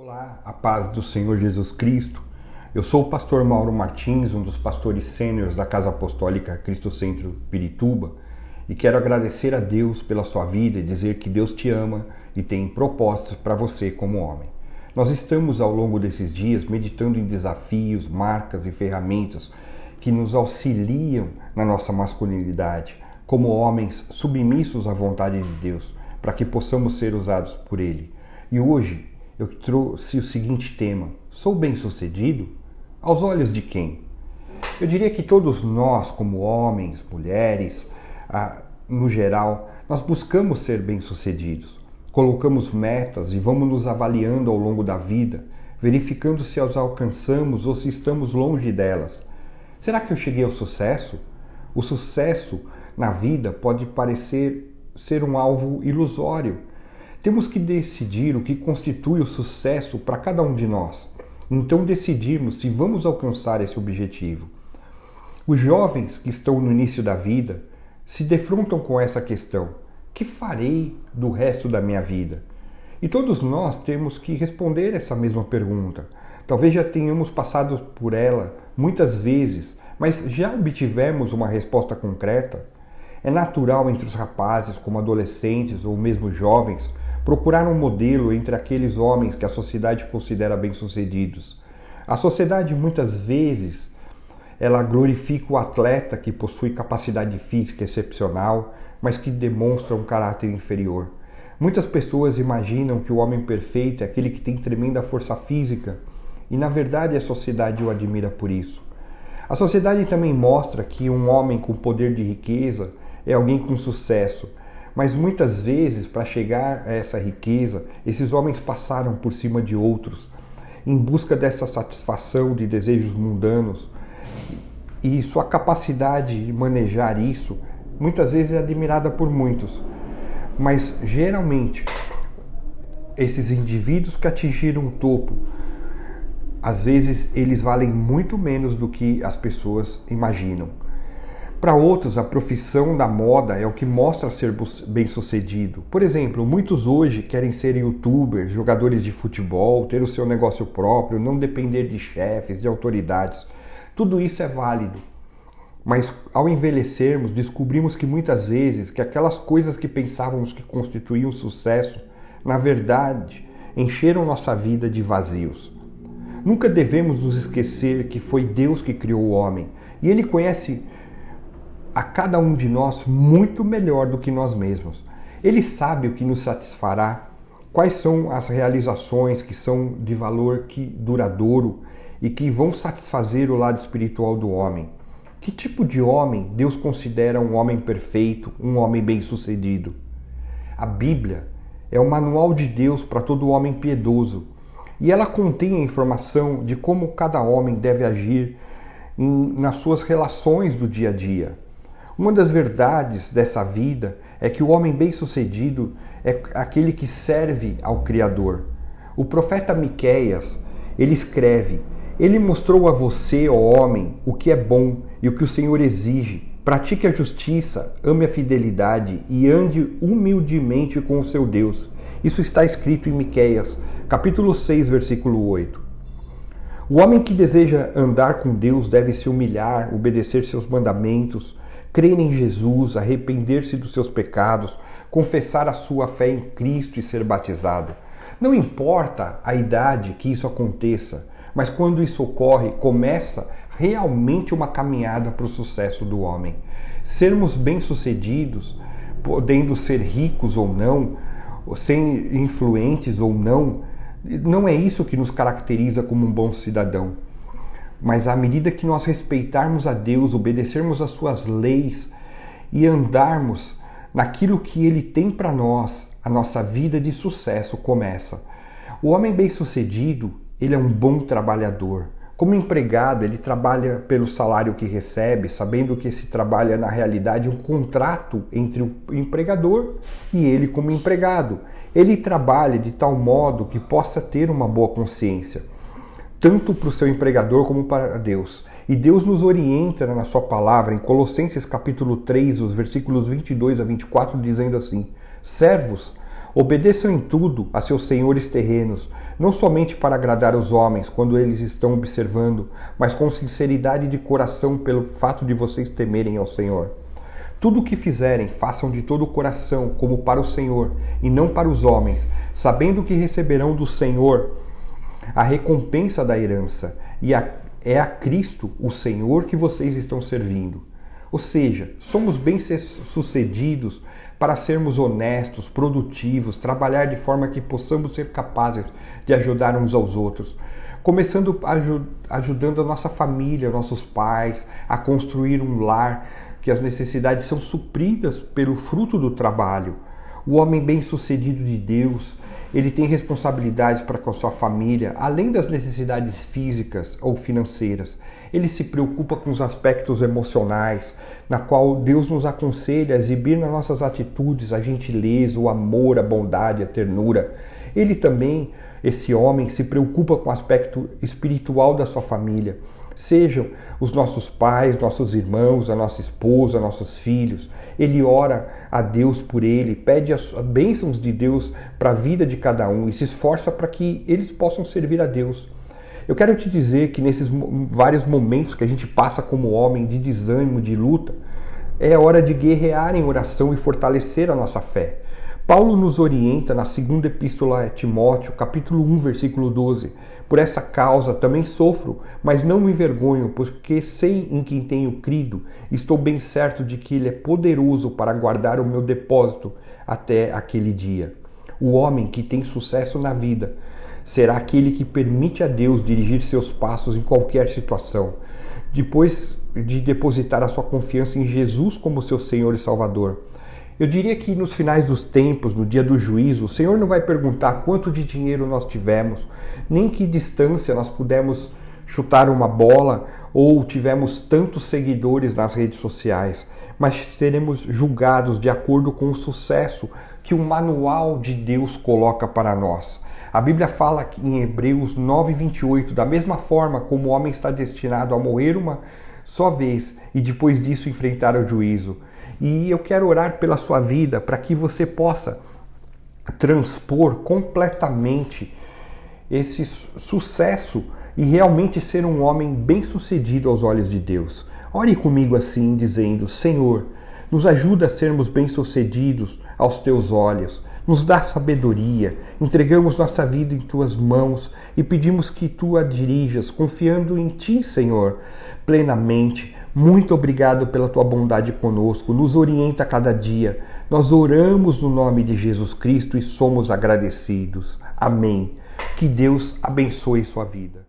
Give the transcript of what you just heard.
Olá, a paz do Senhor Jesus Cristo. Eu sou o pastor Mauro Martins, um dos pastores sêniores da Casa Apostólica Cristo Centro Pirituba, e quero agradecer a Deus pela sua vida e dizer que Deus te ama e tem propósitos para você como homem. Nós estamos ao longo desses dias meditando em desafios, marcas e ferramentas que nos auxiliam na nossa masculinidade, como homens submissos à vontade de Deus, para que possamos ser usados por Ele. E hoje eu trouxe o seguinte tema: Sou bem-sucedido? Aos olhos de quem? Eu diria que todos nós, como homens, mulheres, ah, no geral, nós buscamos ser bem-sucedidos. Colocamos metas e vamos nos avaliando ao longo da vida, verificando se as alcançamos ou se estamos longe delas. Será que eu cheguei ao sucesso? O sucesso na vida pode parecer ser um alvo ilusório temos que decidir o que constitui o sucesso para cada um de nós. Então decidirmos se vamos alcançar esse objetivo. Os jovens que estão no início da vida se defrontam com essa questão: que farei do resto da minha vida? E todos nós temos que responder essa mesma pergunta. Talvez já tenhamos passado por ela muitas vezes, mas já obtivemos uma resposta concreta? É natural entre os rapazes, como adolescentes ou mesmo jovens, procurar um modelo entre aqueles homens que a sociedade considera bem-sucedidos. A sociedade muitas vezes ela glorifica o atleta que possui capacidade física excepcional, mas que demonstra um caráter inferior. Muitas pessoas imaginam que o homem perfeito é aquele que tem tremenda força física, e na verdade a sociedade o admira por isso. A sociedade também mostra que um homem com poder de riqueza é alguém com sucesso, mas muitas vezes, para chegar a essa riqueza, esses homens passaram por cima de outros em busca dessa satisfação de desejos mundanos. E sua capacidade de manejar isso muitas vezes é admirada por muitos. Mas geralmente, esses indivíduos que atingiram o topo, às vezes eles valem muito menos do que as pessoas imaginam. Para outros, a profissão da moda é o que mostra ser bem-sucedido. Por exemplo, muitos hoje querem ser youtubers, jogadores de futebol, ter o seu negócio próprio, não depender de chefes, de autoridades. Tudo isso é válido. Mas ao envelhecermos, descobrimos que muitas vezes que aquelas coisas que pensávamos que constituíam sucesso, na verdade, encheram nossa vida de vazios. Nunca devemos nos esquecer que foi Deus que criou o homem e ele conhece a cada um de nós muito melhor do que nós mesmos. Ele sabe o que nos satisfará, quais são as realizações que são de valor que duradouro e que vão satisfazer o lado espiritual do homem. Que tipo de homem Deus considera um homem perfeito, um homem bem-sucedido? A Bíblia é o manual de Deus para todo homem piedoso e ela contém a informação de como cada homem deve agir em, nas suas relações do dia a dia. Uma das verdades dessa vida é que o homem bem-sucedido é aquele que serve ao Criador. O profeta Miqueias, ele escreve: Ele mostrou a você, ó homem, o que é bom e o que o Senhor exige. Pratique a justiça, ame a fidelidade e ande humildemente com o seu Deus. Isso está escrito em Miqueias, capítulo 6, versículo 8. O homem que deseja andar com Deus deve se humilhar, obedecer seus mandamentos, crer em Jesus, arrepender-se dos seus pecados, confessar a sua fé em Cristo e ser batizado. Não importa a idade que isso aconteça, mas quando isso ocorre, começa realmente uma caminhada para o sucesso do homem. Sermos bem-sucedidos, podendo ser ricos ou não, ser influentes ou não, não é isso que nos caracteriza como um bom cidadão. Mas à medida que nós respeitarmos a Deus, obedecermos às suas leis e andarmos naquilo que Ele tem para nós, a nossa vida de sucesso começa. O homem bem-sucedido, ele é um bom trabalhador. Como empregado, ele trabalha pelo salário que recebe, sabendo que esse trabalho é na realidade um contrato entre o empregador e ele como empregado. Ele trabalha de tal modo que possa ter uma boa consciência tanto para o seu empregador como para Deus. E Deus nos orienta na sua palavra em Colossenses capítulo 3, os versículos 22 a 24, dizendo assim: Servos, Obedeçam em tudo a seus senhores terrenos, não somente para agradar os homens quando eles estão observando, mas com sinceridade de coração pelo fato de vocês temerem ao Senhor. Tudo o que fizerem, façam de todo o coração, como para o Senhor, e não para os homens, sabendo que receberão do Senhor a recompensa da herança, e a, é a Cristo, o Senhor, que vocês estão servindo. Ou seja, somos bem-sucedidos para sermos honestos, produtivos, trabalhar de forma que possamos ser capazes de ajudar uns aos outros. Começando ajudando a nossa família, nossos pais, a construir um lar, que as necessidades são supridas pelo fruto do trabalho. O homem bem-sucedido de Deus, ele tem responsabilidades para com a sua família, além das necessidades físicas ou financeiras. Ele se preocupa com os aspectos emocionais, na qual Deus nos aconselha a exibir nas nossas atitudes a gentileza, o amor, a bondade, a ternura. Ele também, esse homem, se preocupa com o aspecto espiritual da sua família sejam os nossos pais, nossos irmãos, a nossa esposa, nossos filhos. Ele ora a Deus por ele, pede as bênçãos de Deus para a vida de cada um e se esforça para que eles possam servir a Deus. Eu quero te dizer que nesses vários momentos que a gente passa como homem de desânimo, de luta, é hora de guerrear em oração e fortalecer a nossa fé. Paulo nos orienta na segunda epístola a Timóteo, capítulo 1, versículo 12. Por essa causa também sofro, mas não me envergonho, porque sei em quem tenho crido, estou bem certo de que ele é poderoso para guardar o meu depósito até aquele dia. O homem que tem sucesso na vida será aquele que permite a Deus dirigir seus passos em qualquer situação. Depois de depositar a sua confiança em Jesus como seu Senhor e Salvador. Eu diria que nos finais dos tempos, no dia do juízo, o Senhor não vai perguntar quanto de dinheiro nós tivemos, nem que distância nós pudemos chutar uma bola ou tivemos tantos seguidores nas redes sociais, mas seremos julgados de acordo com o sucesso que o manual de Deus coloca para nós. A Bíblia fala em Hebreus 9:28, da mesma forma como o homem está destinado a morrer uma só vez e depois disso enfrentar o juízo. E eu quero orar pela sua vida para que você possa transpor completamente esse sucesso e realmente ser um homem bem-sucedido aos olhos de Deus. Ore comigo assim, dizendo: Senhor, nos ajuda a sermos bem-sucedidos aos teus olhos nos dá sabedoria, entregamos nossa vida em tuas mãos e pedimos que tu a dirijas, confiando em ti, Senhor, plenamente. Muito obrigado pela tua bondade conosco, nos orienta a cada dia. Nós oramos no nome de Jesus Cristo e somos agradecidos. Amém. Que Deus abençoe sua vida.